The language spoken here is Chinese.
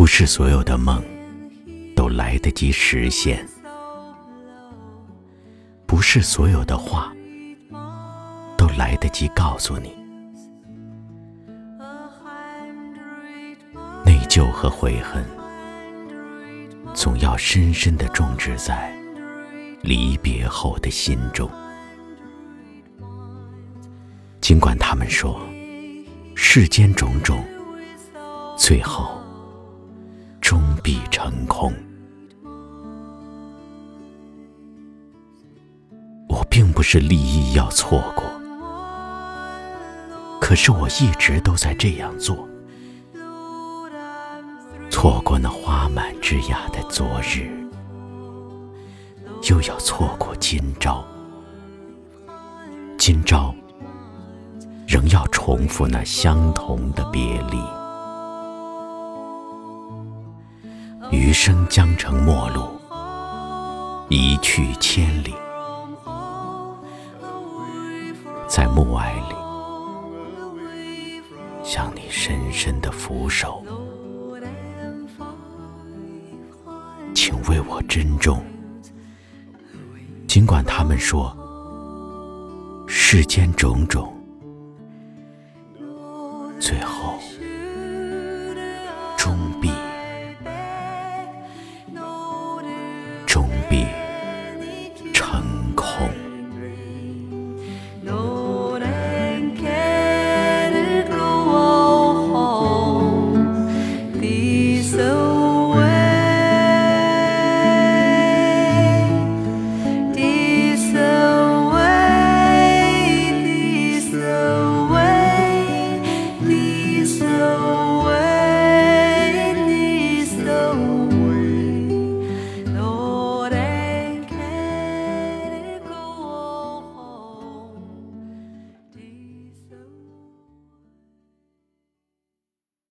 不是所有的梦都来得及实现，不是所有的话都来得及告诉你。内疚和悔恨，总要深深的种植在离别后的心中。尽管他们说世间种种，最后。并不是利益要错过，可是我一直都在这样做。错过那花满枝桠的昨日，又要错过今朝。今朝，仍要重复那相同的别离。余生将成陌路，一去千里，在暮霭里，向你深深的俯首，请为我珍重。尽管他们说，世间种种，最后终必，终必。